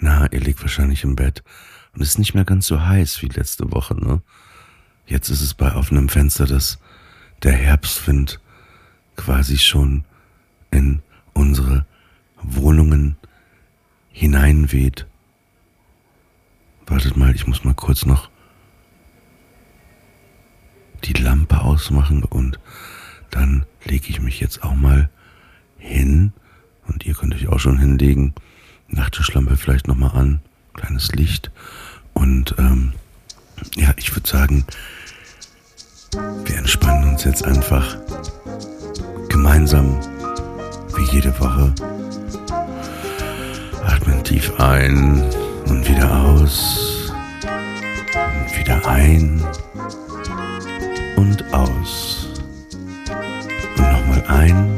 Na, ihr liegt wahrscheinlich im Bett und es ist nicht mehr ganz so heiß wie letzte Woche, ne? Jetzt ist es bei offenem Fenster, dass der Herbstwind quasi schon in unsere Wohnungen hineinweht. Wartet mal, ich muss mal kurz noch die Lampe ausmachen und dann lege ich mich jetzt auch mal hin und ihr könnt euch auch schon hinlegen. Nachttischlampe vielleicht nochmal an, kleines Licht und ähm, ja, ich würde sagen, wir entspannen uns jetzt einfach gemeinsam wie jede Woche. Atmen tief ein und wieder aus und wieder ein und aus. Und nochmal ein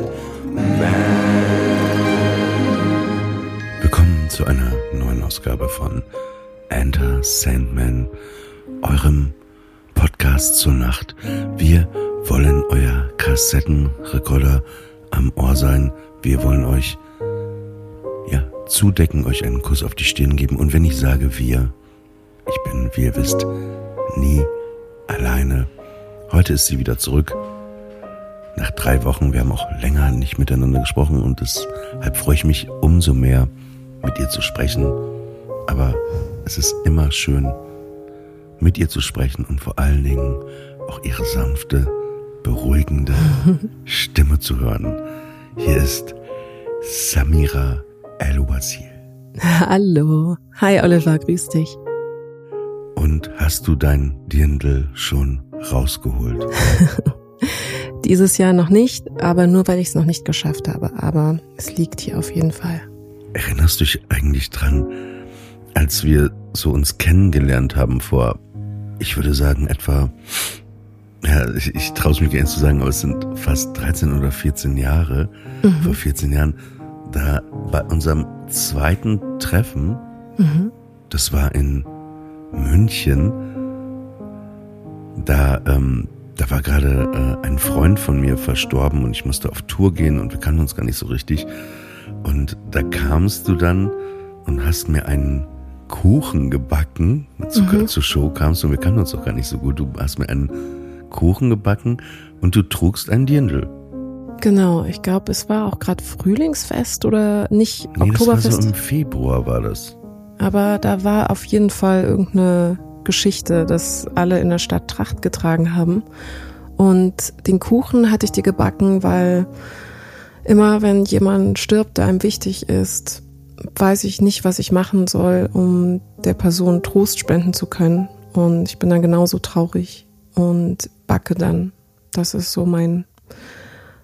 Ausgabe von Enter Sandman, eurem Podcast zur Nacht. Wir wollen euer Kassettenrekorder am Ohr sein. Wir wollen euch ja zudecken, euch einen Kuss auf die Stirn geben. Und wenn ich sage wir, ich bin, wie ihr wisst, nie alleine. Heute ist sie wieder zurück. Nach drei Wochen, wir haben auch länger nicht miteinander gesprochen und deshalb freue ich mich umso mehr, mit ihr zu sprechen. Aber es ist immer schön, mit ihr zu sprechen und vor allen Dingen auch ihre sanfte, beruhigende Stimme zu hören. Hier ist Samira El-Wazir. Hallo. Hi Oliver, grüß dich. Und hast du dein Dirndl schon rausgeholt? Dieses Jahr noch nicht, aber nur weil ich es noch nicht geschafft habe. Aber es liegt hier auf jeden Fall. Erinnerst du dich eigentlich dran, als wir so uns kennengelernt haben vor, ich würde sagen, etwa, ja, ich, ich traue es mich gerne zu sagen, aber es sind fast 13 oder 14 Jahre, mhm. vor 14 Jahren, da bei unserem zweiten Treffen, mhm. das war in München, da, ähm, da war gerade äh, ein Freund von mir verstorben und ich musste auf Tour gehen und wir kannten uns gar nicht so richtig. Und da kamst du dann und hast mir einen Kuchen gebacken. Zu, mhm. zur Show kamst und wir kannten uns doch gar nicht so gut. Du hast mir einen Kuchen gebacken und du trugst ein Dirndl. Genau, ich glaube, es war auch gerade Frühlingsfest oder nicht nee, Oktoberfest. Das war so im Februar war das. Aber da war auf jeden Fall irgendeine Geschichte, dass alle in der Stadt Tracht getragen haben. Und den Kuchen hatte ich dir gebacken, weil immer wenn jemand stirbt, der einem wichtig ist, weiß ich nicht, was ich machen soll, um der Person Trost spenden zu können. Und ich bin dann genauso traurig und backe dann. Das ist so mein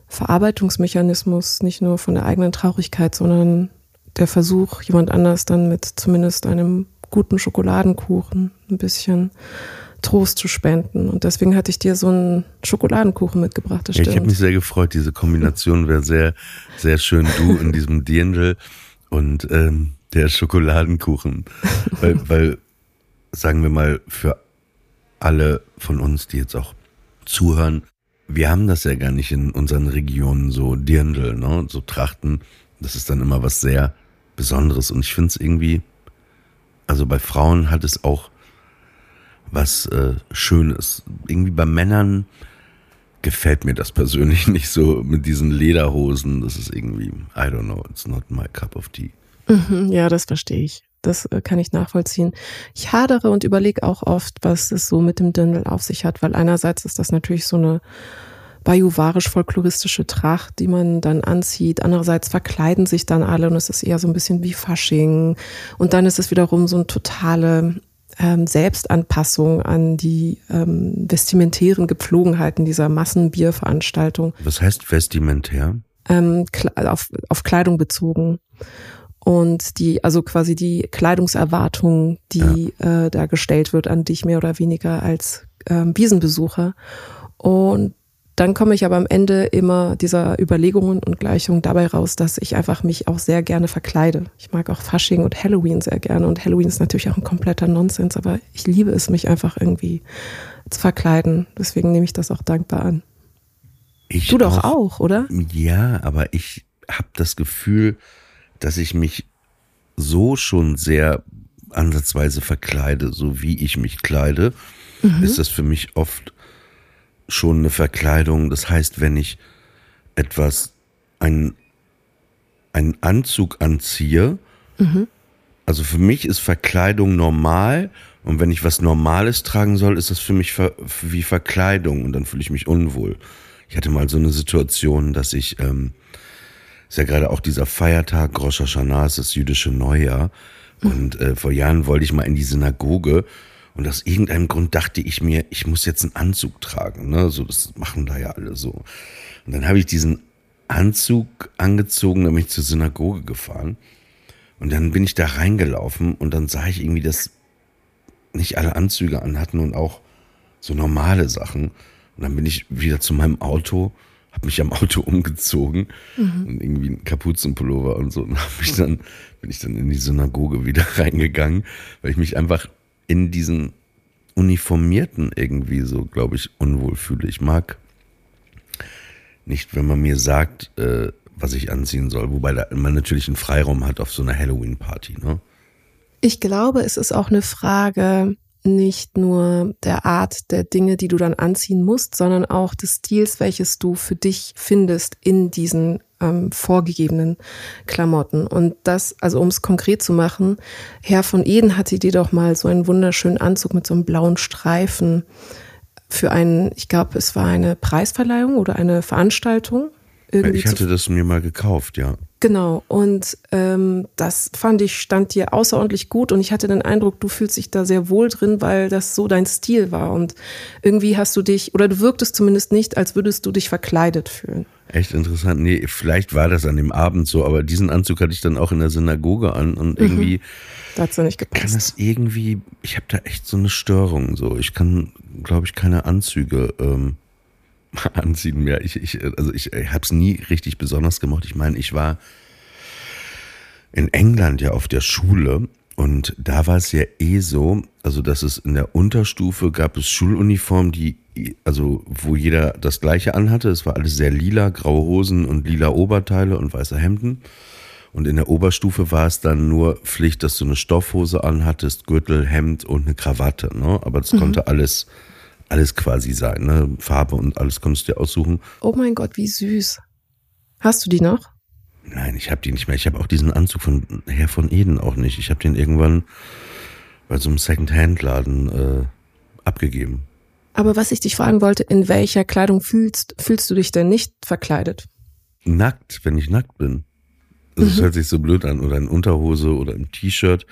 Verarbeitungsmechanismus, nicht nur von der eigenen Traurigkeit, sondern der Versuch, jemand anders dann mit zumindest einem guten Schokoladenkuchen ein bisschen Trost zu spenden. Und deswegen hatte ich dir so einen Schokoladenkuchen mitgebracht. Ja, ich habe mich sehr gefreut. Diese Kombination wäre sehr, sehr schön. Du in diesem Dirndl und ähm, der Schokoladenkuchen. weil, weil, sagen wir mal, für alle von uns, die jetzt auch zuhören, wir haben das ja gar nicht in unseren Regionen so Dirndl, ne? so Trachten. Das ist dann immer was sehr Besonderes. Und ich finde es irgendwie, also bei Frauen hat es auch was äh, Schönes. Irgendwie bei Männern gefällt mir das persönlich nicht so mit diesen Lederhosen. Das ist irgendwie, I don't know, it's not my cup of tea. Mhm, ja, das verstehe ich. Das äh, kann ich nachvollziehen. Ich hadere und überlege auch oft, was es so mit dem Dirndl auf sich hat, weil einerseits ist das natürlich so eine bajuwarisch-folkloristische Tracht, die man dann anzieht. Andererseits verkleiden sich dann alle und es ist eher so ein bisschen wie Fasching. Und dann ist es wiederum so eine totale ähm, Selbstanpassung an die ähm, vestimentären Gepflogenheiten dieser Massenbierveranstaltung. Was heißt vestimentär? ähm, auf, auf Kleidung bezogen. Und die, also quasi die Kleidungserwartung, die ja. äh, da gestellt wird an dich mehr oder weniger als ähm, Wiesenbesucher. Und dann komme ich aber am Ende immer dieser Überlegungen und Gleichungen dabei raus, dass ich einfach mich auch sehr gerne verkleide. Ich mag auch Fasching und Halloween sehr gerne. Und Halloween ist natürlich auch ein kompletter Nonsens, aber ich liebe es, mich einfach irgendwie zu verkleiden. Deswegen nehme ich das auch dankbar an. Ich du doch auch, oder? Ja, aber ich habe das Gefühl, dass ich mich so schon sehr ansatzweise verkleide, so wie ich mich kleide, mhm. ist das für mich oft schon eine Verkleidung. Das heißt, wenn ich etwas, einen, einen Anzug anziehe, mhm. also für mich ist Verkleidung normal und wenn ich was Normales tragen soll, ist das für mich ver wie Verkleidung und dann fühle ich mich unwohl. Ich hatte mal so eine Situation, dass ich, ähm, ist ja gerade auch dieser Feiertag, Rosh Hashanah, ist das jüdische Neujahr. Mhm. Und äh, vor Jahren wollte ich mal in die Synagoge und aus irgendeinem Grund dachte ich mir, ich muss jetzt einen Anzug tragen. Ne? So, das machen da ja alle so. Und dann habe ich diesen Anzug angezogen, dann bin ich zur Synagoge gefahren. Und dann bin ich da reingelaufen und dann sah ich irgendwie, dass nicht alle Anzüge anhatten und auch so normale Sachen. Und dann bin ich wieder zu meinem Auto, habe mich am Auto umgezogen mhm. und irgendwie ein Kapuzenpullover und so. Und hab mich dann, bin ich dann in die Synagoge wieder reingegangen, weil ich mich einfach in diesen Uniformierten irgendwie so, glaube ich, unwohl fühle. Ich mag nicht, wenn man mir sagt, äh, was ich anziehen soll, wobei man natürlich einen Freiraum hat auf so einer Halloween-Party. Ne? Ich glaube, es ist auch eine Frage nicht nur der Art der Dinge, die du dann anziehen musst, sondern auch des Stils, welches du für dich findest in diesen ähm, vorgegebenen Klamotten. Und das, also um es konkret zu machen, Herr von Eden hatte dir doch mal so einen wunderschönen Anzug mit so einem blauen Streifen für einen, ich glaube, es war eine Preisverleihung oder eine Veranstaltung. Irgendwie ich hatte das mir mal gekauft, ja. Genau, und ähm, das fand ich, stand dir außerordentlich gut und ich hatte den Eindruck, du fühlst dich da sehr wohl drin, weil das so dein Stil war und irgendwie hast du dich, oder du wirktest zumindest nicht, als würdest du dich verkleidet fühlen. Echt interessant. Nee, vielleicht war das an dem Abend so, aber diesen Anzug hatte ich dann auch in der Synagoge an und mhm. irgendwie. Mhm. Da hat's ja nicht gepasst. Kann das irgendwie, ich habe da echt so eine Störung. So, ich kann, glaube ich, keine Anzüge ähm, anziehen mehr. Ich, ich, also ich, ich habe es nie richtig besonders gemacht. Ich meine, ich war in England ja auf der Schule und da war es ja eh so, also dass es in der Unterstufe gab es Schuluniformen, die, also wo jeder das gleiche anhatte. Es war alles sehr lila, graue Hosen und lila Oberteile und weiße Hemden. Und in der Oberstufe war es dann nur Pflicht, dass du eine Stoffhose anhattest, Gürtel, Hemd und eine Krawatte. Ne? Aber das mhm. konnte alles alles quasi sein, ne? Farbe und alles konntest du dir aussuchen. Oh mein Gott, wie süß. Hast du die noch? Nein, ich habe die nicht mehr. Ich habe auch diesen Anzug von Herr von Eden auch nicht. Ich habe den irgendwann bei so einem Second-Hand-Laden äh, abgegeben. Aber was ich dich fragen wollte, in welcher Kleidung fühlst, fühlst du dich denn nicht verkleidet? Nackt, wenn ich nackt bin. Das mhm. hört sich so blöd an. Oder in Unterhose oder im T-Shirt.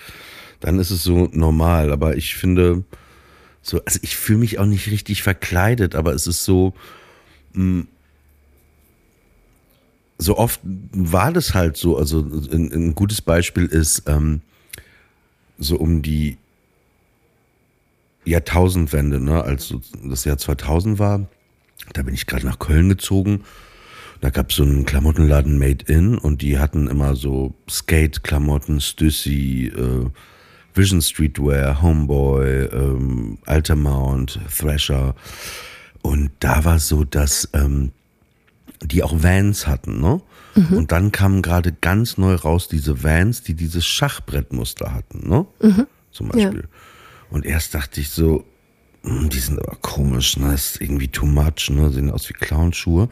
Dann ist es so normal. Aber ich finde, so, also ich fühle mich auch nicht richtig verkleidet, aber es ist so, mm, so oft war das halt so, also ein, ein gutes Beispiel ist ähm, so um die Jahrtausendwende, ne, als so das Jahr 2000 war, da bin ich gerade nach Köln gezogen. Da gab es so einen Klamottenladen Made In und die hatten immer so Skate-Klamotten, Stüssi, äh, Vision Streetwear, Homeboy, ähm, Altamount, Thrasher. Und da war so, dass ähm, die auch Vans hatten, ne? Mhm. Und dann kamen gerade ganz neu raus diese Vans, die dieses Schachbrettmuster hatten, ne? Mhm. Zum Beispiel. Ja. Und erst dachte ich so, hm, die sind aber komisch, ne? Das ist irgendwie too much, ne? Sehen aus wie Clownschuhe.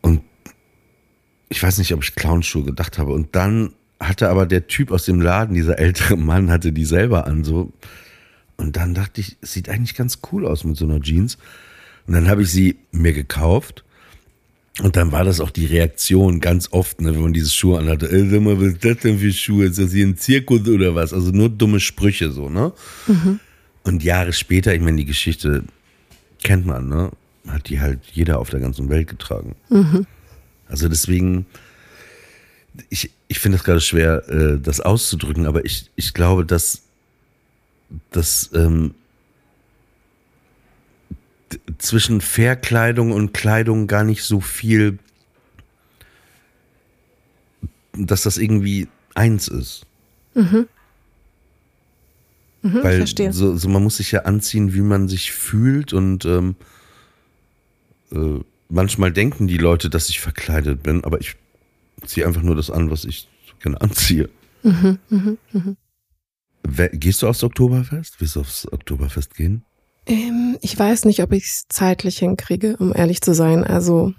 Und ich weiß nicht, ob ich Clownschuhe gedacht habe. Und dann hatte aber der Typ aus dem Laden, dieser ältere Mann, hatte die selber an so. Und dann dachte ich, es sieht eigentlich ganz cool aus mit so einer Jeans. Und dann habe ich sie mir gekauft. Und dann war das auch die Reaktion ganz oft, ne, wenn man diese Schuhe anhatte. Ey, sag mal, was ist das denn für Schuhe? Ist das hier ein Zirkus oder was? Also nur dumme Sprüche so, ne? Mhm. Und Jahre später, ich meine, die Geschichte kennt man, ne? Hat die halt jeder auf der ganzen Welt getragen. Mhm. Also deswegen, ich, ich finde es gerade schwer, äh, das auszudrücken, aber ich, ich glaube, dass, dass ähm, zwischen Verkleidung und Kleidung gar nicht so viel, dass das irgendwie eins ist. Mhm. Mhm, Weil so, so, man muss sich ja anziehen, wie man sich fühlt und ähm, äh, manchmal denken die Leute, dass ich verkleidet bin, aber ich ziehe einfach nur das an, was ich gerne anziehe. Mhm, mh, mh. Gehst du aufs Oktoberfest? Willst du aufs Oktoberfest gehen? Ähm, ich weiß nicht, ob ich es zeitlich hinkriege, um ehrlich zu sein. Also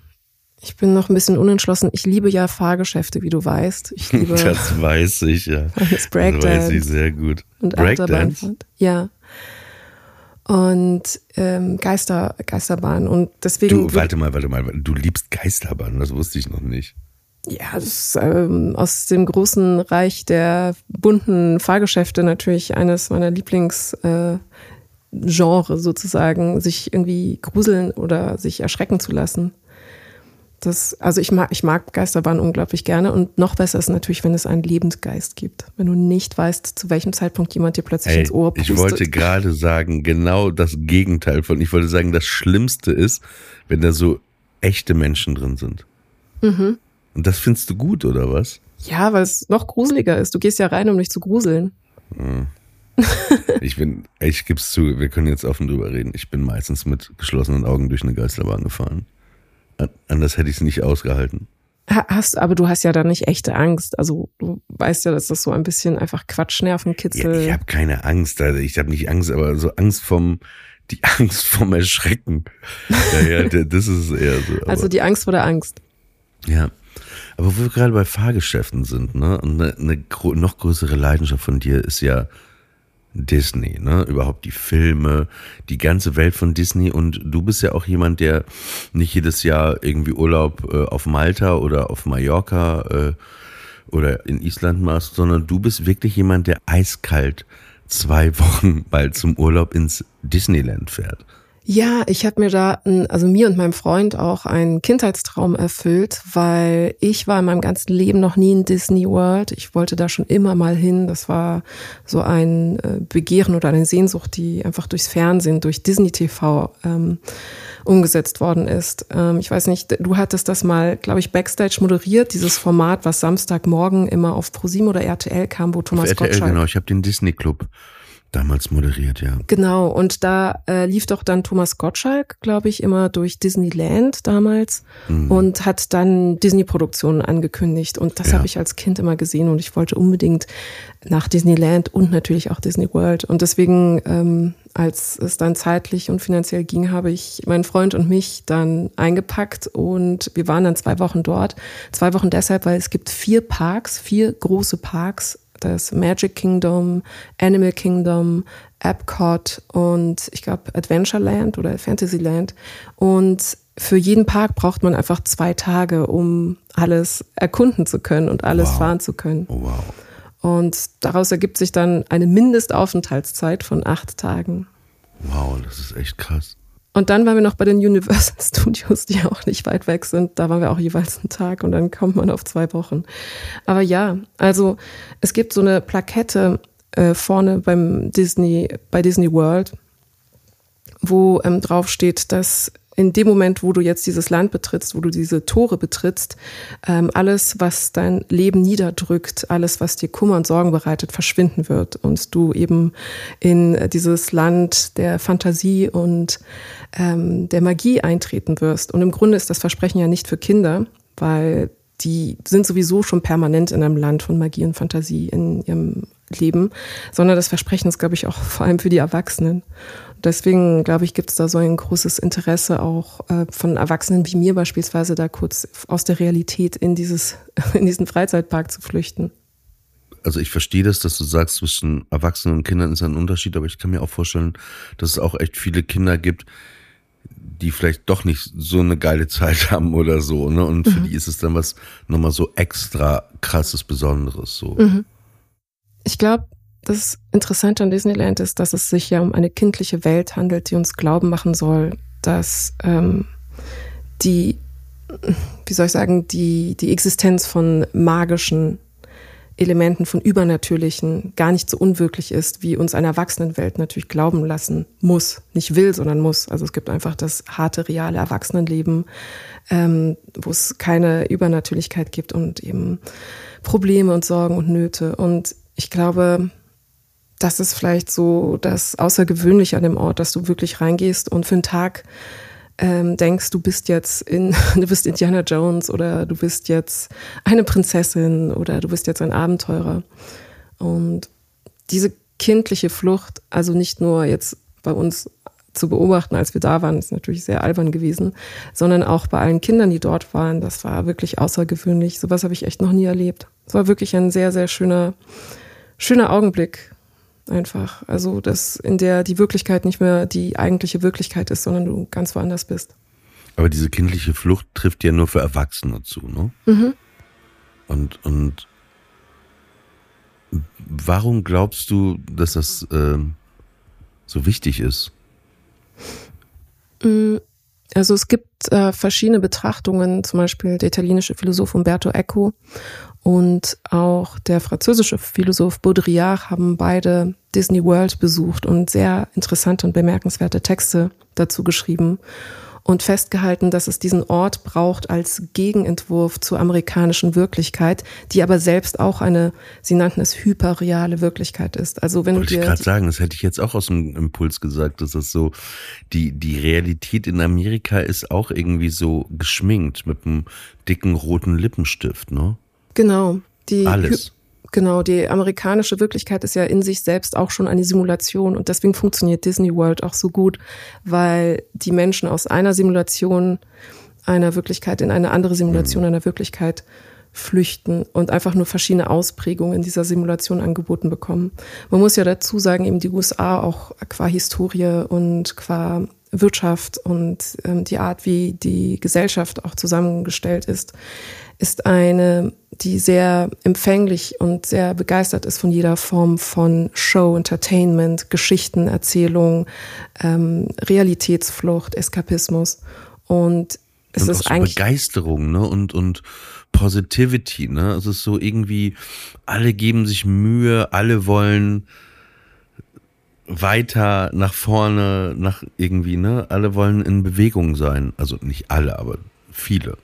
ich bin noch ein bisschen unentschlossen. Ich liebe ja Fahrgeschäfte, wie du weißt. Ich liebe das weiß ich, ja. Das weiß ich sehr gut. Und Breakdance? Ja. Und ähm, Geister, Geisterbahn. Und deswegen. Du, warte mal, warte mal. Du liebst Geisterbahn, das wusste ich noch nicht. Ja, das ist ähm, aus dem großen Reich der bunten Fahrgeschäfte natürlich eines meiner Lieblings. Äh, Genre sozusagen, sich irgendwie gruseln oder sich erschrecken zu lassen. Das, also ich mag, ich mag Geisterbahnen unglaublich gerne und noch besser ist natürlich, wenn es einen Lebensgeist gibt. Wenn du nicht weißt, zu welchem Zeitpunkt jemand dir plötzlich Ey, ins Ohr pustet. Ich wollte gerade sagen, genau das Gegenteil von, ich wollte sagen, das Schlimmste ist, wenn da so echte Menschen drin sind. Mhm. Und das findest du gut, oder was? Ja, weil es noch gruseliger ist. Du gehst ja rein, um dich zu gruseln. Mhm. ich bin, ich gib's zu, wir können jetzt offen drüber reden. Ich bin meistens mit geschlossenen Augen durch eine Geisterbahn gefahren. Anders hätte ich es nicht ausgehalten. Hast, aber du hast ja da nicht echte Angst. Also du weißt ja, dass das so ein bisschen einfach Quatschnervenkitzel. Ja, ich habe keine Angst. Also ich habe nicht Angst, aber so Angst vom, die Angst vom Erschrecken. Ja, ja, das ist eher so. also die Angst vor der Angst. Ja. Aber wo wir gerade bei Fahrgeschäften sind, ne, und eine, eine noch größere Leidenschaft von dir ist ja Disney, ne? Überhaupt die Filme, die ganze Welt von Disney. Und du bist ja auch jemand, der nicht jedes Jahr irgendwie Urlaub äh, auf Malta oder auf Mallorca äh, oder in Island machst, sondern du bist wirklich jemand, der eiskalt zwei Wochen bald zum Urlaub ins Disneyland fährt. Ja, ich habe mir da, also mir und meinem Freund auch einen Kindheitstraum erfüllt, weil ich war in meinem ganzen Leben noch nie in Disney World. Ich wollte da schon immer mal hin. Das war so ein äh, Begehren oder eine Sehnsucht, die einfach durchs Fernsehen, durch Disney TV ähm, umgesetzt worden ist. Ähm, ich weiß nicht, du hattest das mal, glaube ich, Backstage moderiert, dieses Format, was Samstagmorgen immer auf ProSieben oder RTL kam, wo Thomas auf RTL, Gottschalk... Genau, ich habe den Disney Club Damals moderiert, ja. Genau, und da äh, lief doch dann Thomas Gottschalk, glaube ich, immer durch Disneyland damals mhm. und hat dann Disney-Produktionen angekündigt. Und das ja. habe ich als Kind immer gesehen und ich wollte unbedingt nach Disneyland und natürlich auch Disney World. Und deswegen, ähm, als es dann zeitlich und finanziell ging, habe ich meinen Freund und mich dann eingepackt und wir waren dann zwei Wochen dort. Zwei Wochen deshalb, weil es gibt vier Parks, vier große Parks das Magic Kingdom, Animal Kingdom, Epcot und ich glaube Adventureland oder Fantasyland. Und für jeden Park braucht man einfach zwei Tage, um alles erkunden zu können und alles wow. fahren zu können. Oh, wow. Und daraus ergibt sich dann eine Mindestaufenthaltszeit von acht Tagen. Wow, das ist echt krass. Und dann waren wir noch bei den Universal Studios, die auch nicht weit weg sind. Da waren wir auch jeweils einen Tag und dann kommt man auf zwei Wochen. Aber ja, also es gibt so eine Plakette äh, vorne beim Disney, bei Disney World, wo ähm, drauf steht, dass in dem Moment, wo du jetzt dieses Land betrittst, wo du diese Tore betrittst, ähm, alles, was dein Leben niederdrückt, alles, was dir Kummer und Sorgen bereitet, verschwinden wird und du eben in dieses Land der Fantasie und ähm, der Magie eintreten wirst. Und im Grunde ist das Versprechen ja nicht für Kinder, weil die sind sowieso schon permanent in einem Land von Magie und Fantasie in ihrem Leben, sondern das Versprechen ist, glaube ich, auch vor allem für die Erwachsenen. Deswegen, glaube ich, gibt es da so ein großes Interesse auch äh, von Erwachsenen wie mir beispielsweise, da kurz aus der Realität in, dieses, in diesen Freizeitpark zu flüchten. Also ich verstehe das, dass du sagst, zwischen Erwachsenen und Kindern ist ein Unterschied, aber ich kann mir auch vorstellen, dass es auch echt viele Kinder gibt, die vielleicht doch nicht so eine geile Zeit haben oder so, ne? Und mhm. für die ist es dann was nochmal so extra krasses, Besonderes. So. Mhm. Ich glaube, das Interessante an Disneyland ist, dass es sich ja um eine kindliche Welt handelt, die uns glauben machen soll, dass ähm, die wie soll ich sagen, die, die Existenz von magischen Elementen von Übernatürlichen gar nicht so unwirklich ist, wie uns eine Erwachsenenwelt natürlich glauben lassen muss. Nicht will, sondern muss. Also es gibt einfach das harte, reale Erwachsenenleben, ähm, wo es keine Übernatürlichkeit gibt und eben Probleme und Sorgen und Nöte. Und ich glaube, das ist vielleicht so das Außergewöhnliche an dem Ort, dass du wirklich reingehst und für einen Tag ähm, denkst, du bist jetzt in, du bist Indiana Jones oder du bist jetzt eine Prinzessin oder du bist jetzt ein Abenteurer. Und diese kindliche Flucht, also nicht nur jetzt bei uns zu beobachten, als wir da waren, ist natürlich sehr albern gewesen, sondern auch bei allen Kindern, die dort waren, das war wirklich außergewöhnlich. Sowas habe ich echt noch nie erlebt. Es war wirklich ein sehr, sehr schöner, schöner Augenblick einfach. Also, dass in der die Wirklichkeit nicht mehr die eigentliche Wirklichkeit ist, sondern du ganz woanders bist. Aber diese kindliche Flucht trifft ja nur für Erwachsene zu, ne? Mhm. Und, und warum glaubst du, dass das äh, so wichtig ist? Mm, also es gibt äh, verschiedene Betrachtungen, zum Beispiel der italienische Philosoph Umberto Eco und auch der französische Philosoph Baudrillard haben beide Disney World besucht und sehr interessante und bemerkenswerte Texte dazu geschrieben und festgehalten, dass es diesen Ort braucht als Gegenentwurf zur amerikanischen Wirklichkeit, die aber selbst auch eine, sie nannten es hyperreale Wirklichkeit ist. Also wenn Wollte du dir ich gerade sagen, das hätte ich jetzt auch aus dem Impuls gesagt, dass das so die die Realität in Amerika ist auch irgendwie so geschminkt mit einem dicken roten Lippenstift, ne? Genau. Die Alles. Genau, die amerikanische Wirklichkeit ist ja in sich selbst auch schon eine Simulation und deswegen funktioniert Disney World auch so gut, weil die Menschen aus einer Simulation einer Wirklichkeit in eine andere Simulation einer Wirklichkeit flüchten und einfach nur verschiedene Ausprägungen dieser Simulation angeboten bekommen. Man muss ja dazu sagen, eben die USA auch qua Historie und qua Wirtschaft und ähm, die Art, wie die Gesellschaft auch zusammengestellt ist, ist eine, die sehr empfänglich und sehr begeistert ist von jeder Form von Show, Entertainment, Geschichtenerzählung, ähm, Realitätsflucht, Eskapismus. Und es und ist auch so eigentlich Begeisterung, ne? Und und Positivity, ne? Es ist so irgendwie, alle geben sich Mühe, alle wollen weiter nach vorne, nach irgendwie, ne? Alle wollen in Bewegung sein. Also nicht alle, aber viele.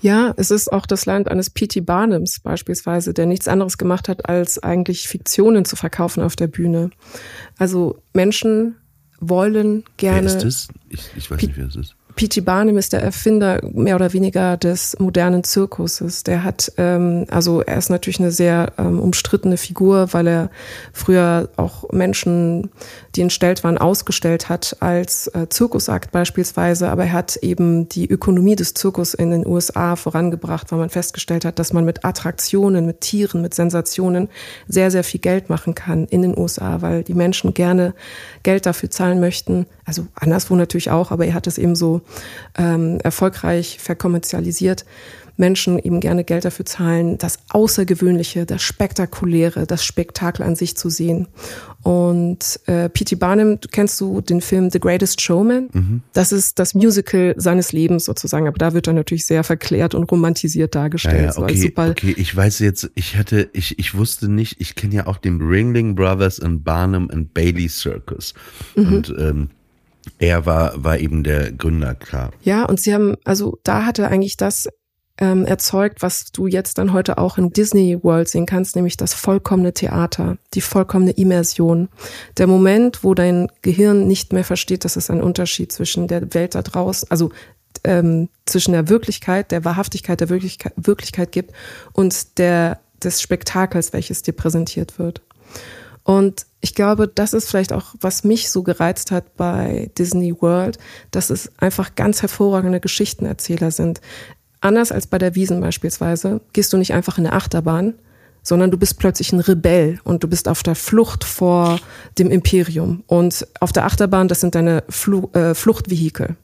Ja, es ist auch das Land eines P.T. Barnums beispielsweise, der nichts anderes gemacht hat, als eigentlich Fiktionen zu verkaufen auf der Bühne. Also Menschen wollen gerne. Wer ist das? Ich, ich weiß P nicht, wer es ist. P.T. Barnum ist der Erfinder mehr oder weniger des modernen Zirkuses. Der hat, ähm, also er ist natürlich eine sehr ähm, umstrittene Figur, weil er früher auch Menschen, die entstellt waren, ausgestellt hat als äh, Zirkusakt beispielsweise. Aber er hat eben die Ökonomie des Zirkus in den USA vorangebracht, weil man festgestellt hat, dass man mit Attraktionen, mit Tieren, mit Sensationen sehr, sehr viel Geld machen kann in den USA, weil die Menschen gerne Geld dafür zahlen möchten. Also anderswo natürlich auch, aber er hat es eben so ähm, erfolgreich verkommerzialisiert, Menschen eben gerne Geld dafür zahlen, das Außergewöhnliche, das Spektakuläre, das Spektakel an sich zu sehen. Und äh, P.T. Barnum, kennst du den Film The Greatest Showman? Mhm. Das ist das Musical seines Lebens sozusagen, aber da wird er natürlich sehr verklärt und romantisiert dargestellt. Ja, ja, okay, so okay, ich weiß jetzt, ich hatte, ich, ich wusste nicht, ich kenne ja auch den Ringling Brothers und Barnum and Bailey Circus. Mhm. Und ähm, er war, war eben der Gründer, klar. Ja, und sie haben, also da hatte eigentlich das ähm, erzeugt, was du jetzt dann heute auch in Disney World sehen kannst, nämlich das vollkommene Theater, die vollkommene Immersion. Der Moment, wo dein Gehirn nicht mehr versteht, dass es einen Unterschied zwischen der Welt da draußen, also ähm, zwischen der Wirklichkeit, der Wahrhaftigkeit der Wirklichkeit, Wirklichkeit gibt und der des Spektakels, welches dir präsentiert wird. Und ich glaube, das ist vielleicht auch, was mich so gereizt hat bei Disney World, dass es einfach ganz hervorragende Geschichtenerzähler sind. Anders als bei der Wiesen beispielsweise, gehst du nicht einfach in eine Achterbahn, sondern du bist plötzlich ein Rebell und du bist auf der Flucht vor dem Imperium. Und auf der Achterbahn, das sind deine Flu äh, Fluchtvehikel.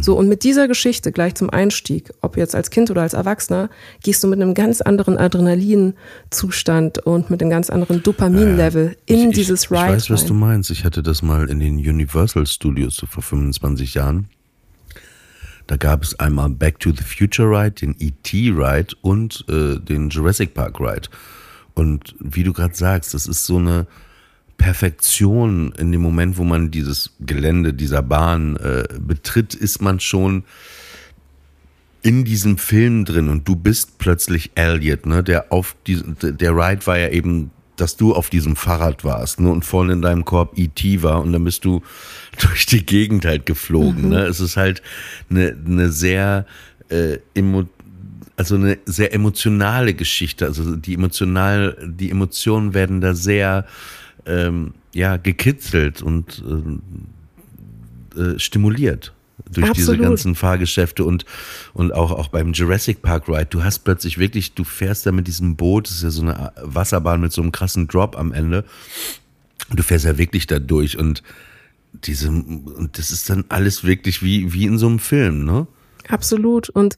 So, und mit dieser Geschichte gleich zum Einstieg, ob jetzt als Kind oder als Erwachsener, gehst du mit einem ganz anderen Adrenalinzustand und mit einem ganz anderen Dopaminlevel äh, in ich, dieses Ride. Ich weiß, was du meinst. Ich hatte das mal in den Universal Studios so vor 25 Jahren. Da gab es einmal Back to the Future Ride, den E.T. Ride und äh, den Jurassic Park Ride. Und wie du gerade sagst, das ist so eine Perfektion in dem Moment, wo man dieses Gelände dieser Bahn äh, betritt, ist man schon in diesem Film drin und du bist plötzlich Elliot, ne, der auf diesem, der Ride war ja eben, dass du auf diesem Fahrrad warst, ne, und vorne in deinem Korb E.T. war und dann bist du durch die Gegend halt geflogen, mhm. ne. Es ist halt eine, eine sehr, äh, emo, also eine sehr emotionale Geschichte, also die emotional, die Emotionen werden da sehr, ähm, ja, gekitzelt und äh, äh, stimuliert durch Absolut. diese ganzen Fahrgeschäfte und, und auch, auch beim Jurassic Park Ride. Du hast plötzlich wirklich, du fährst da mit diesem Boot, das ist ja so eine Wasserbahn mit so einem krassen Drop am Ende. Du fährst ja wirklich da durch und diese, und das ist dann alles wirklich wie, wie in so einem Film, ne? Absolut. Und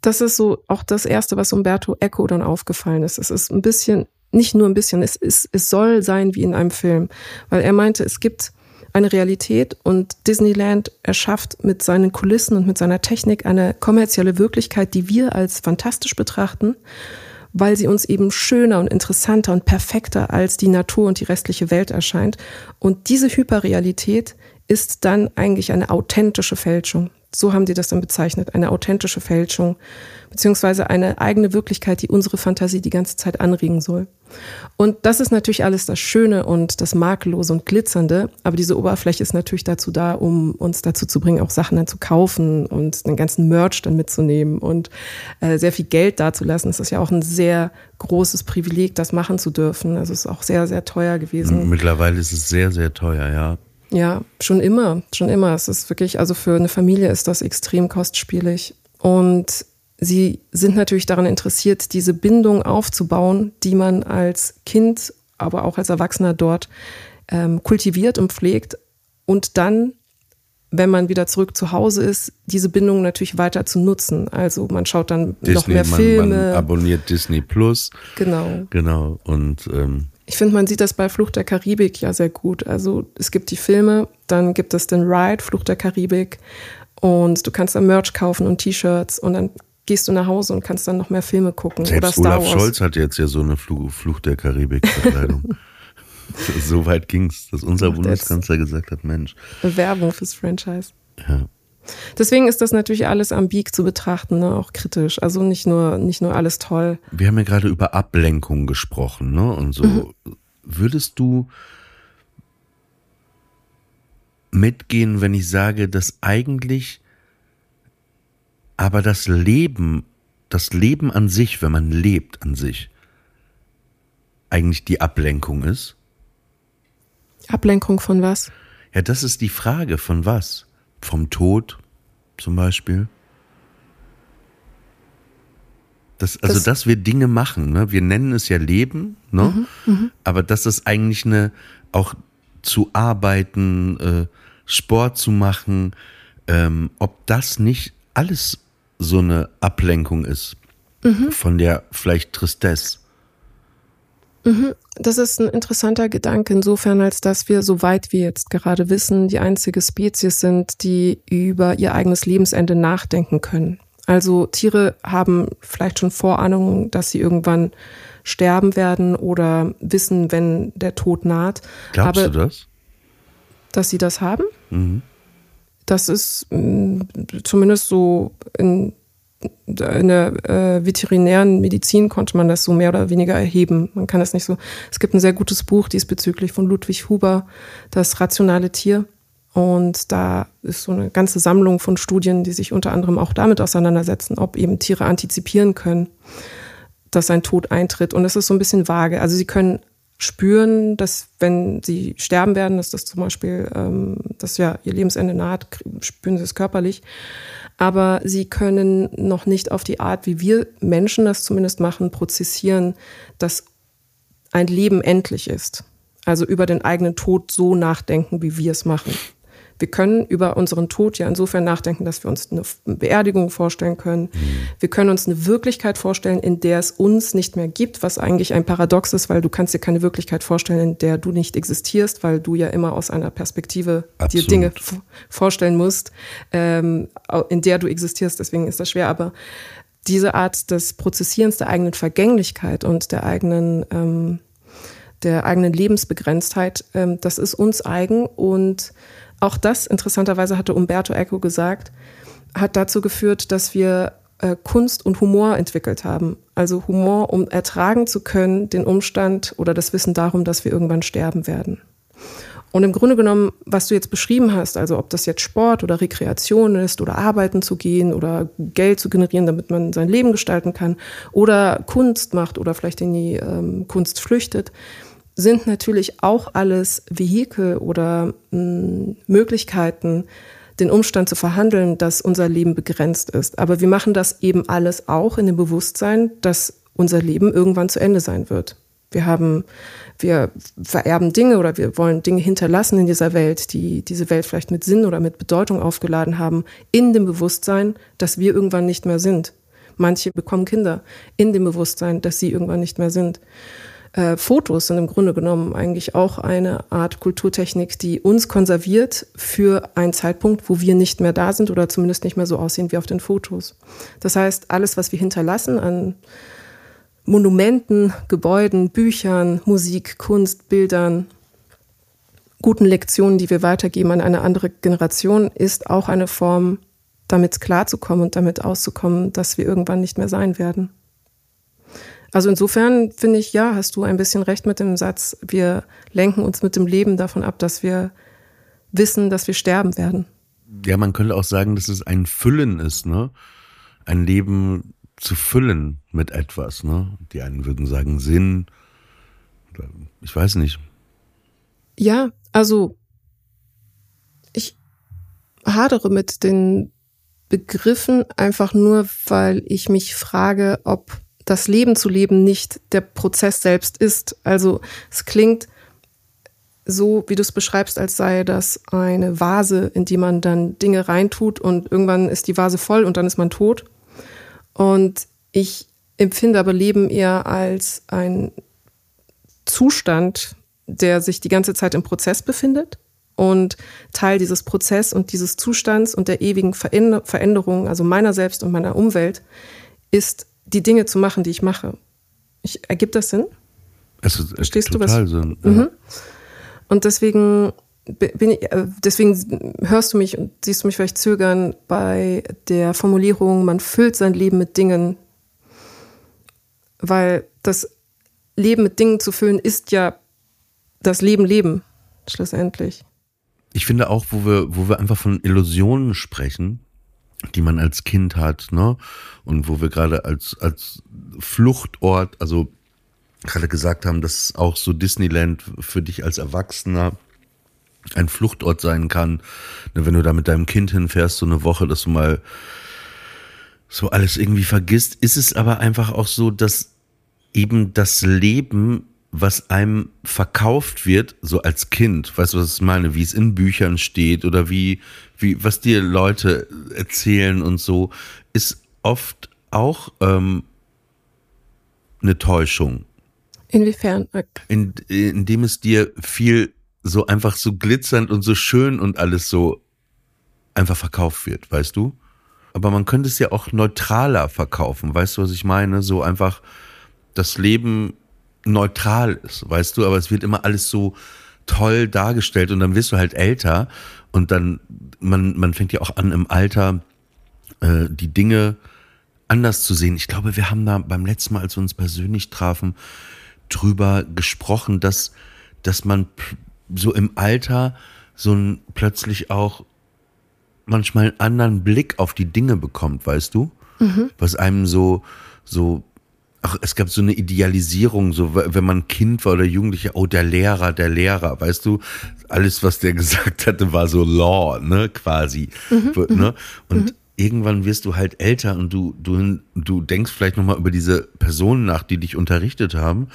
das ist so auch das Erste, was Umberto Eco dann aufgefallen ist. Es ist ein bisschen, nicht nur ein bisschen, es, ist, es soll sein wie in einem Film. Weil er meinte, es gibt eine Realität und Disneyland erschafft mit seinen Kulissen und mit seiner Technik eine kommerzielle Wirklichkeit, die wir als fantastisch betrachten, weil sie uns eben schöner und interessanter und perfekter als die Natur und die restliche Welt erscheint. Und diese Hyperrealität ist dann eigentlich eine authentische Fälschung. So haben die das dann bezeichnet, eine authentische Fälschung, beziehungsweise eine eigene Wirklichkeit, die unsere Fantasie die ganze Zeit anregen soll. Und das ist natürlich alles das Schöne und das Makellose und Glitzernde, aber diese Oberfläche ist natürlich dazu da, um uns dazu zu bringen, auch Sachen dann zu kaufen und den ganzen Merch dann mitzunehmen und äh, sehr viel Geld dazulassen. Es ist ja auch ein sehr großes Privileg, das machen zu dürfen. Also es ist auch sehr, sehr teuer gewesen. Mittlerweile ist es sehr, sehr teuer, ja. Ja, schon immer, schon immer. Es ist wirklich, also für eine Familie ist das extrem kostspielig. Und sie sind natürlich daran interessiert, diese Bindung aufzubauen, die man als Kind, aber auch als Erwachsener dort ähm, kultiviert und pflegt. Und dann, wenn man wieder zurück zu Hause ist, diese Bindung natürlich weiter zu nutzen. Also man schaut dann Disney, noch mehr Filme. Man, man abonniert Disney Plus. Genau. Genau. Und ähm ich finde, man sieht das bei Flucht der Karibik ja sehr gut. Also es gibt die Filme, dann gibt es den Ride, Flucht der Karibik und du kannst dann Merch kaufen und T-Shirts und dann gehst du nach Hause und kannst dann noch mehr Filme gucken. Selbst Olaf. Scholz hat jetzt ja so eine Fluch, Flucht der Karibik-Verkleidung. so weit ging es, dass unser Bundeskanzler gesagt hat, Mensch. Werbung fürs Franchise. Ja. Deswegen ist das natürlich alles am Beak zu betrachten, ne? auch kritisch. Also nicht nur, nicht nur alles toll. Wir haben ja gerade über Ablenkung gesprochen, ne? Und so. Mhm. Würdest du mitgehen, wenn ich sage, dass eigentlich aber das Leben, das Leben an sich, wenn man lebt an sich, eigentlich die Ablenkung ist? Ablenkung von was? Ja, das ist die Frage, von was? vom Tod zum Beispiel. Das, also, das, dass wir Dinge machen, ne? wir nennen es ja Leben, ne? Mhm, mh. aber das ist eigentlich eine, auch zu arbeiten, äh, Sport zu machen, ähm, ob das nicht alles so eine Ablenkung ist mhm. von der vielleicht Tristesse. Mhm. Das ist ein interessanter Gedanke insofern, als dass wir, soweit wir jetzt gerade wissen, die einzige Spezies sind, die über ihr eigenes Lebensende nachdenken können. Also Tiere haben vielleicht schon Vorahnungen, dass sie irgendwann sterben werden oder wissen, wenn der Tod naht. Glaubst Aber, du das? Dass sie das haben? Mhm. Das ist mh, mm, zumindest so in in der äh, veterinären Medizin konnte man das so mehr oder weniger erheben. Man kann das nicht so. Es gibt ein sehr gutes Buch diesbezüglich von Ludwig Huber, das rationale Tier. Und da ist so eine ganze Sammlung von Studien, die sich unter anderem auch damit auseinandersetzen, ob eben Tiere antizipieren können, dass ein Tod eintritt. Und das ist so ein bisschen vage. Also sie können spüren, dass wenn sie sterben werden, dass das zum Beispiel, ähm, dass ja ihr Lebensende naht, spüren sie es körperlich aber sie können noch nicht auf die Art, wie wir Menschen das zumindest machen, prozessieren, dass ein Leben endlich ist. Also über den eigenen Tod so nachdenken, wie wir es machen. Wir können über unseren Tod ja insofern nachdenken, dass wir uns eine Beerdigung vorstellen können. Mhm. Wir können uns eine Wirklichkeit vorstellen, in der es uns nicht mehr gibt, was eigentlich ein Paradox ist, weil du kannst dir keine Wirklichkeit vorstellen, in der du nicht existierst, weil du ja immer aus einer Perspektive Absolut. dir Dinge vorstellen musst, ähm, in der du existierst. Deswegen ist das schwer. Aber diese Art des Prozessierens der eigenen Vergänglichkeit und der eigenen ähm, der eigenen Lebensbegrenztheit, ähm, das ist uns eigen und auch das, interessanterweise hatte Umberto Eco gesagt, hat dazu geführt, dass wir äh, Kunst und Humor entwickelt haben. Also Humor, um ertragen zu können, den Umstand oder das Wissen darum, dass wir irgendwann sterben werden. Und im Grunde genommen, was du jetzt beschrieben hast, also ob das jetzt Sport oder Rekreation ist oder arbeiten zu gehen oder Geld zu generieren, damit man sein Leben gestalten kann oder Kunst macht oder vielleicht in die ähm, Kunst flüchtet, sind natürlich auch alles Vehikel oder mh, hm, Möglichkeiten, den Umstand zu verhandeln, dass unser Leben begrenzt ist. Aber wir machen das eben alles auch in dem Bewusstsein, dass unser Leben irgendwann zu Ende sein wird. Wir haben, wir vererben Dinge oder wir wollen Dinge hinterlassen in dieser Welt, die diese Welt vielleicht mit Sinn oder mit Bedeutung aufgeladen haben, in dem Bewusstsein, dass wir irgendwann nicht mehr sind. Manche bekommen Kinder in dem Bewusstsein, dass sie irgendwann nicht mehr sind äh, Fotos sind im Grunde genommen eigentlich auch eine Art Kulturtechnik, die uns konserviert für einen Zeitpunkt, wo wir nicht mehr da sind oder zumindest nicht mehr so aussehen wie auf den Fotos. Das heißt, alles, was wir hinterlassen an Monumenten, Gebäuden, Büchern, Musik, Kunst, Bildern, guten Lektionen, die wir weitergeben an eine andere Generation, ist auch eine Form, damit klarzukommen und damit auszukommen, dass wir irgendwann nicht mehr sein werden. Also insofern finde ich, ja, hast du ein bisschen recht mit dem Satz, wir lenken uns mit dem Leben davon ab, dass wir wissen, dass wir sterben werden. Ja, man könnte auch sagen, dass es ein Füllen ist, ne? Ein Leben zu füllen mit etwas, ne? Die einen würden sagen Sinn. Ich weiß nicht. Ja, also ich hadere mit den Begriffen einfach nur, weil ich mich frage, ob das Leben zu leben nicht der Prozess selbst ist. Also es klingt so, wie du es beschreibst, als sei das eine Vase, in die man dann Dinge reintut und irgendwann ist die Vase voll und dann ist man tot. Und ich empfinde aber Leben eher als ein Zustand, der sich die ganze Zeit im Prozess befindet. Und Teil dieses Prozess und dieses Zustands und der ewigen Veränderung, also meiner selbst und meiner Umwelt, ist die Dinge zu machen, die ich mache. Ich, ergibt das Sinn? Es, es Verstehst total du was? Sinn. Ja. Mhm. Und deswegen bin ich, äh, deswegen hörst du mich und siehst du mich vielleicht zögern bei der Formulierung, man füllt sein Leben mit Dingen, weil das Leben mit Dingen zu füllen ist ja das Leben leben, schlussendlich. Ich finde auch, wo wir, wo wir einfach von Illusionen sprechen, die man als Kind hat, ne? Und wo wir gerade als, als Fluchtort, also gerade gesagt haben, dass auch so Disneyland für dich als Erwachsener ein Fluchtort sein kann. Ne, wenn du da mit deinem Kind hinfährst, so eine Woche, dass du mal so alles irgendwie vergisst, ist es aber einfach auch so, dass eben das Leben was einem verkauft wird, so als Kind, weißt du, was ich meine, wie es in Büchern steht oder wie, wie, was dir Leute erzählen und so, ist oft auch ähm, eine Täuschung. Inwiefern? In, indem es dir viel so einfach so glitzernd und so schön und alles so einfach verkauft wird, weißt du? Aber man könnte es ja auch neutraler verkaufen, weißt du, was ich meine? So einfach das Leben neutral ist, weißt du, aber es wird immer alles so toll dargestellt und dann wirst du halt älter und dann, man, man fängt ja auch an im Alter äh, die Dinge anders zu sehen. Ich glaube, wir haben da beim letzten Mal, als wir uns persönlich trafen, drüber gesprochen, dass, dass man so im Alter so ein plötzlich auch manchmal einen anderen Blick auf die Dinge bekommt, weißt du? Mhm. Was einem so, so Ach, es gab so eine Idealisierung, so wenn man Kind war oder Jugendlicher, oh, der Lehrer, der Lehrer, weißt du, alles, was der gesagt hatte, war so Law, ne, quasi. Mhm, ne? Und mhm. irgendwann wirst du halt älter und du, du, du denkst vielleicht nochmal über diese Personen nach, die dich unterrichtet haben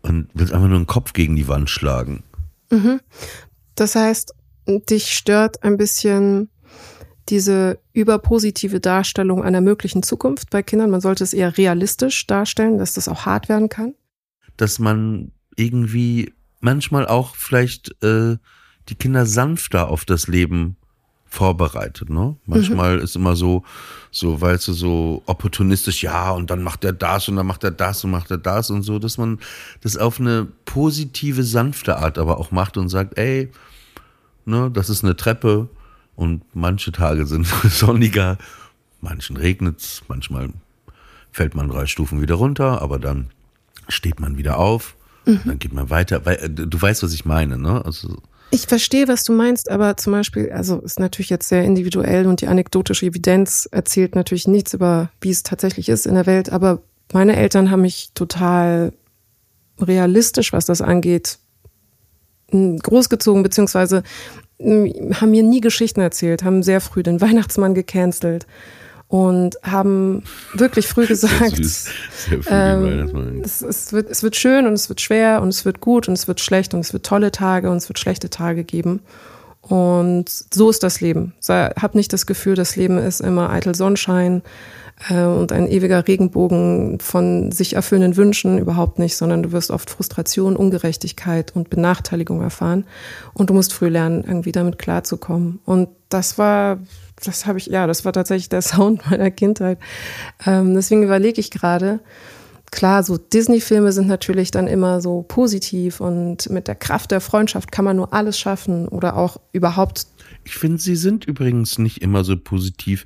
und willst einfach nur den Kopf gegen die Wand schlagen. Mhm. Das heißt, dich stört ein bisschen diese überpositive Darstellung einer möglichen Zukunft bei Kindern. Man sollte es eher realistisch darstellen, dass das auch hart werden kann. Dass man irgendwie manchmal auch vielleicht äh, die Kinder sanfter auf das Leben vorbereitet, ne? Manchmal mhm. ist immer so, so, weißt du, so opportunistisch, ja, und dann macht er das und dann macht er das und macht er das und so, dass man das auf eine positive, sanfte Art aber auch macht und sagt, ey, ne, das ist eine Treppe und manche Tage sind sonniger, manchen regnet's, manchmal fällt man drei Stufen wieder runter, aber dann steht man wieder auf, mhm. dann geht man weiter, äh, du weißt, was ich meine, ne? Also ich verstehe, was du meinst, aber zum Beispiel, also ist natürlich jetzt sehr individuell und die anekdotische Evidenz erzählt natürlich nichts über, wie es tatsächlich ist in der Welt, aber meine Eltern haben mich total realistisch, was das angeht, großgezogen, beziehungsweise haben mir nie Geschichten erzählt, haben sehr früh den Weihnachtsmann gecancelt und haben wirklich früh gesagt, ähm, es, es, wird, es wird schön und es wird schwer und es wird gut und es wird schlecht und es wird tolle Tage und es wird schlechte Tage geben. Und so ist das Leben. Hab nicht das Gefühl, das Leben ist immer eitel Sonnenschein äh, und ein ewiger Regenbogen von sich erfüllenden Wünschen, überhaupt nicht, sondern du wirst oft Frustration, Ungerechtigkeit und Benachteiligung erfahren. Und du musst früh lernen, irgendwie damit klarzukommen. Und das war das habe ich, ja, das war tatsächlich der Sound meiner Kindheit. Ähm, deswegen überlege ich gerade, klar, so Disney-Filme sind natürlich dann immer so positiv und mit der Kraft der Freundschaft kann man nur alles schaffen oder auch überhaupt. Ich finde, sie sind übrigens nicht immer so positiv.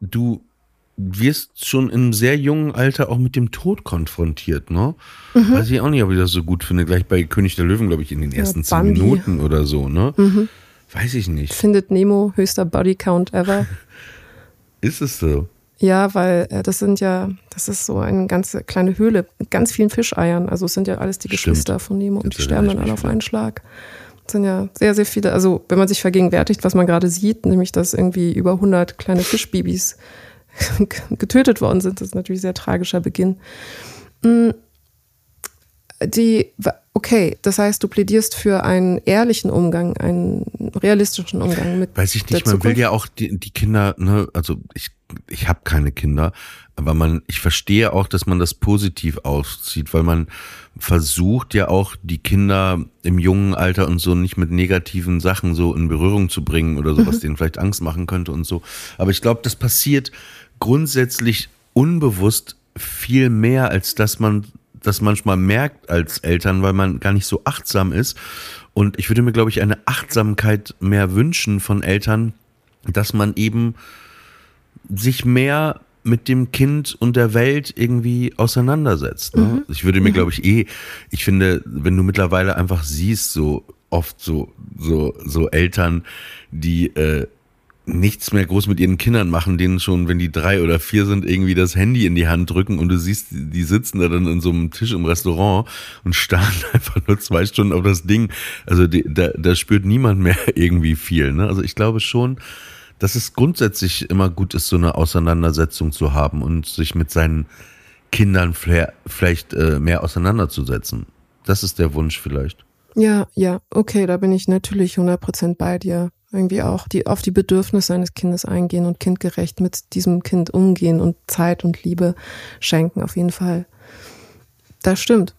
Du wirst schon im sehr jungen Alter auch mit dem Tod konfrontiert, ne? Mhm. Weiß ich auch nicht, ob ich das so gut finde. Gleich bei König der Löwen, glaube ich, in den ersten ja, zehn Minuten oder so, ne? Mhm. Weiß ich nicht. Findet Nemo höchster Bodycount ever. ist es so? Ja, weil äh, das sind ja, das ist so eine ganze kleine Höhle mit ganz vielen Fischeiern. Also es sind ja alles die Geschwister Stimmt. von Nemo und die sterben dann alle auf einen Schlag. Das sind ja sehr, sehr viele. Also wenn man sich vergegenwärtigt, was man gerade sieht, nämlich dass irgendwie über 100 kleine Fischbabys getötet worden sind, das ist natürlich ein sehr tragischer Beginn. Mhm die, okay, das heißt, du plädierst für einen ehrlichen Umgang, einen realistischen Umgang mit. Weiß ich nicht, man will ja auch die, die Kinder, ne, also ich, ich habe keine Kinder, aber man, ich verstehe auch, dass man das positiv auszieht, weil man versucht ja auch die Kinder im jungen Alter und so nicht mit negativen Sachen so in Berührung zu bringen oder so, was mhm. denen vielleicht Angst machen könnte und so. Aber ich glaube, das passiert grundsätzlich unbewusst viel mehr, als dass man das manchmal merkt als Eltern, weil man gar nicht so achtsam ist. Und ich würde mir, glaube ich, eine Achtsamkeit mehr wünschen von Eltern, dass man eben sich mehr mit dem Kind und der Welt irgendwie auseinandersetzt. Ne? Mhm. Ich würde mir, glaube ich, eh, ich finde, wenn du mittlerweile einfach siehst, so oft so, so, so Eltern, die äh, nichts mehr groß mit ihren Kindern machen, denen schon, wenn die drei oder vier sind, irgendwie das Handy in die Hand drücken und du siehst, die sitzen da dann in so einem Tisch im Restaurant und starren einfach nur zwei Stunden auf das Ding. Also die, da, da spürt niemand mehr irgendwie viel. Ne? Also ich glaube schon, dass es grundsätzlich immer gut ist, so eine Auseinandersetzung zu haben und sich mit seinen Kindern vielleicht äh, mehr auseinanderzusetzen. Das ist der Wunsch vielleicht. Ja, ja, okay, da bin ich natürlich 100% bei dir irgendwie auch die, auf die Bedürfnisse eines Kindes eingehen und kindgerecht mit diesem Kind umgehen und Zeit und Liebe schenken, auf jeden Fall. Das stimmt.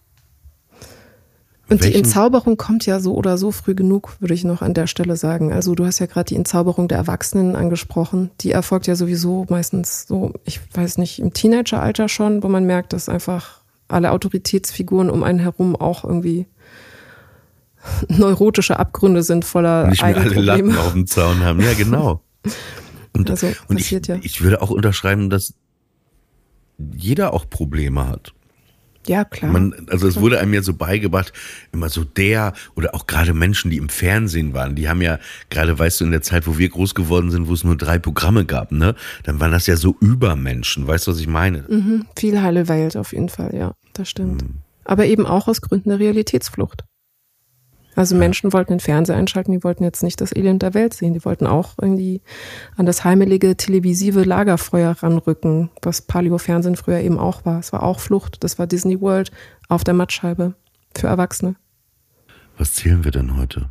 Und Welchen? die Entzauberung kommt ja so oder so früh genug, würde ich noch an der Stelle sagen. Also du hast ja gerade die Entzauberung der Erwachsenen angesprochen. Die erfolgt ja sowieso meistens so, ich weiß nicht, im Teenageralter schon, wo man merkt, dass einfach alle Autoritätsfiguren um einen herum auch irgendwie neurotische Abgründe sind voller Nicht mehr alle Latten auf dem Zaun haben. Ja, genau. Und, also, und ich, ja. ich würde auch unterschreiben, dass jeder auch Probleme hat. Ja, klar. Man, also es wurde einem ja so beigebracht, immer so der oder auch gerade Menschen, die im Fernsehen waren, die haben ja gerade, weißt du, in der Zeit, wo wir groß geworden sind, wo es nur drei Programme gab, ne, dann waren das ja so Übermenschen, weißt du, was ich meine? Mhm, viel heile Welt auf jeden Fall, ja, das stimmt. Mhm. Aber eben auch aus Gründen der Realitätsflucht. Also Menschen wollten den Fernseher einschalten, die wollten jetzt nicht das Elend der Welt sehen. Die wollten auch irgendwie an das heimelige televisive Lagerfeuer ranrücken, was Paleo-Fernsehen früher eben auch war. Es war auch Flucht. Das war Disney World auf der Mattscheibe für Erwachsene. Was zählen wir denn heute?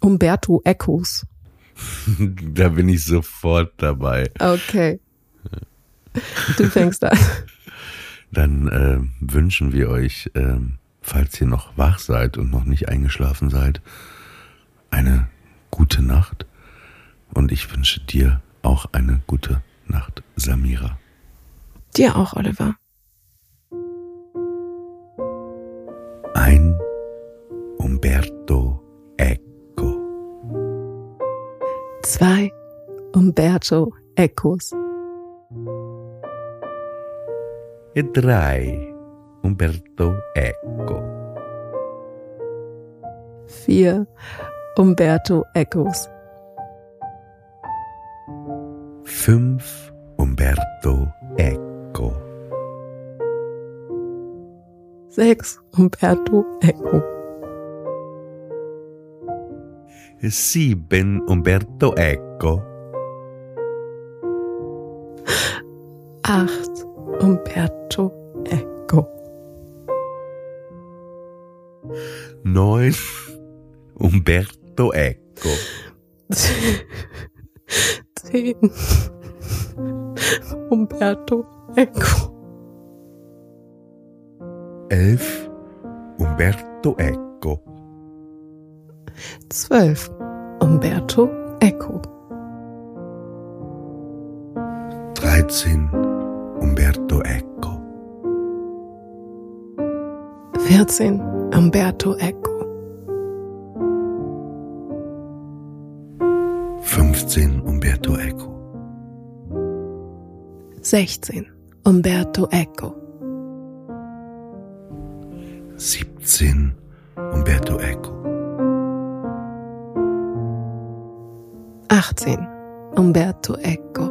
Umberto Ecos. da bin ich sofort dabei. Okay. Du fängst an. Dann äh, wünschen wir euch, äh, falls ihr noch wach seid und noch nicht eingeschlafen seid, eine gute Nacht. Und ich wünsche dir auch eine gute Nacht, Samira. Dir auch, Oliver. Ein Umberto Eco. Zwei Umberto Ecos. E drei Umberto Eco. Vier Umberto Ecos. Fünf Umberto Eco. Sechs Umberto Eco. Sieben Umberto Eco. Acht Umberto 9. Umberto Eco. 10. Umberto Eco. 11. Umberto Eco. 12. Umberto Eco. 13. Umberto Eco. 14. Umberto Eco. Fünfzehn Umberto Eco. Sechzehn Umberto Eco. Siebzehn Umberto Eco. 18. Umberto Eco.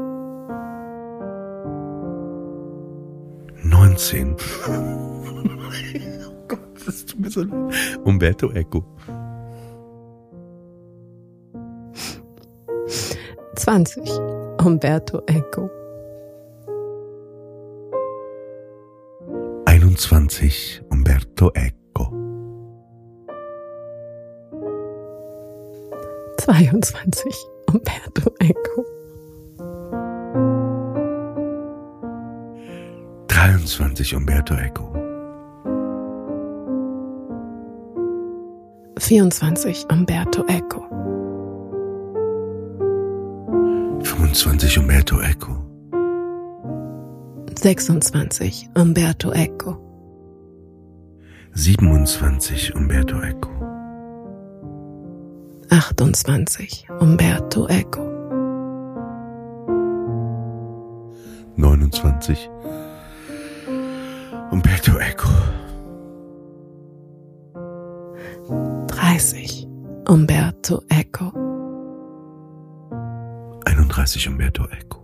19. das tut mir so leid. Umberto Eco. 20. Umberto Eco. 21. Umberto Eco. 22. Umberto Eco. 23. Umberto Eco. 24. Umberto Eco. 25. Umberto Eco. 26. Umberto Eco. 27. Umberto Eco. 28. Umberto Eco. 29. 31. Umberto Eco.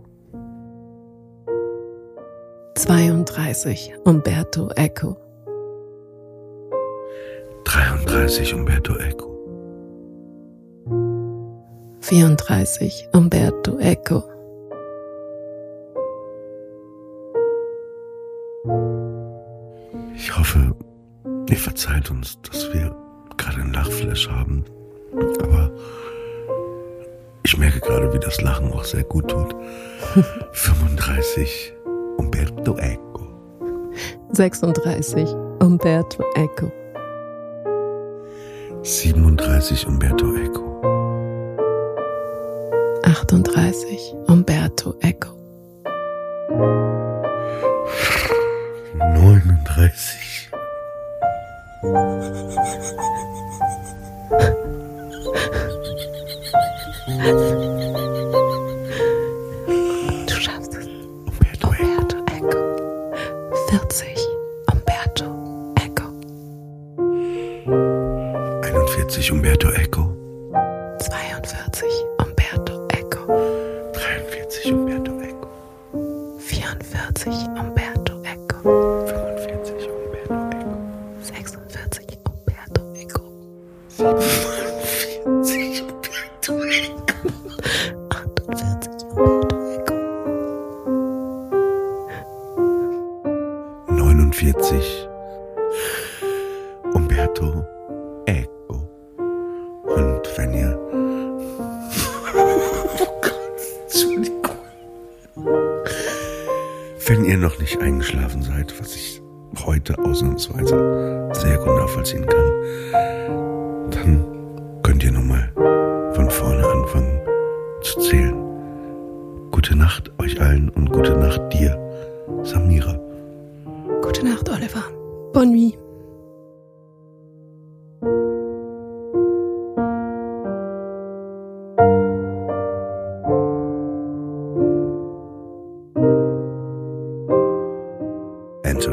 32. Umberto Eco. 33. Umberto Eco. 34. Umberto Eco. Ich hoffe, ihr verzeiht uns, dass wir gerade einen Lachflash haben. Das Lachen auch sehr gut tut. 35. Umberto Eco. 36. Umberto Eco. 37. Umberto Eco. 38. Umberto Eco. 39. eingeschlafen seid, was ich heute ausnahmsweise sehr gut nachvollziehen kann, dann könnt ihr nochmal von vorne anfangen zu zählen. Gute Nacht euch allen und gute Nacht dir, Samira. Gute Nacht, Oliver. Bonne nuit.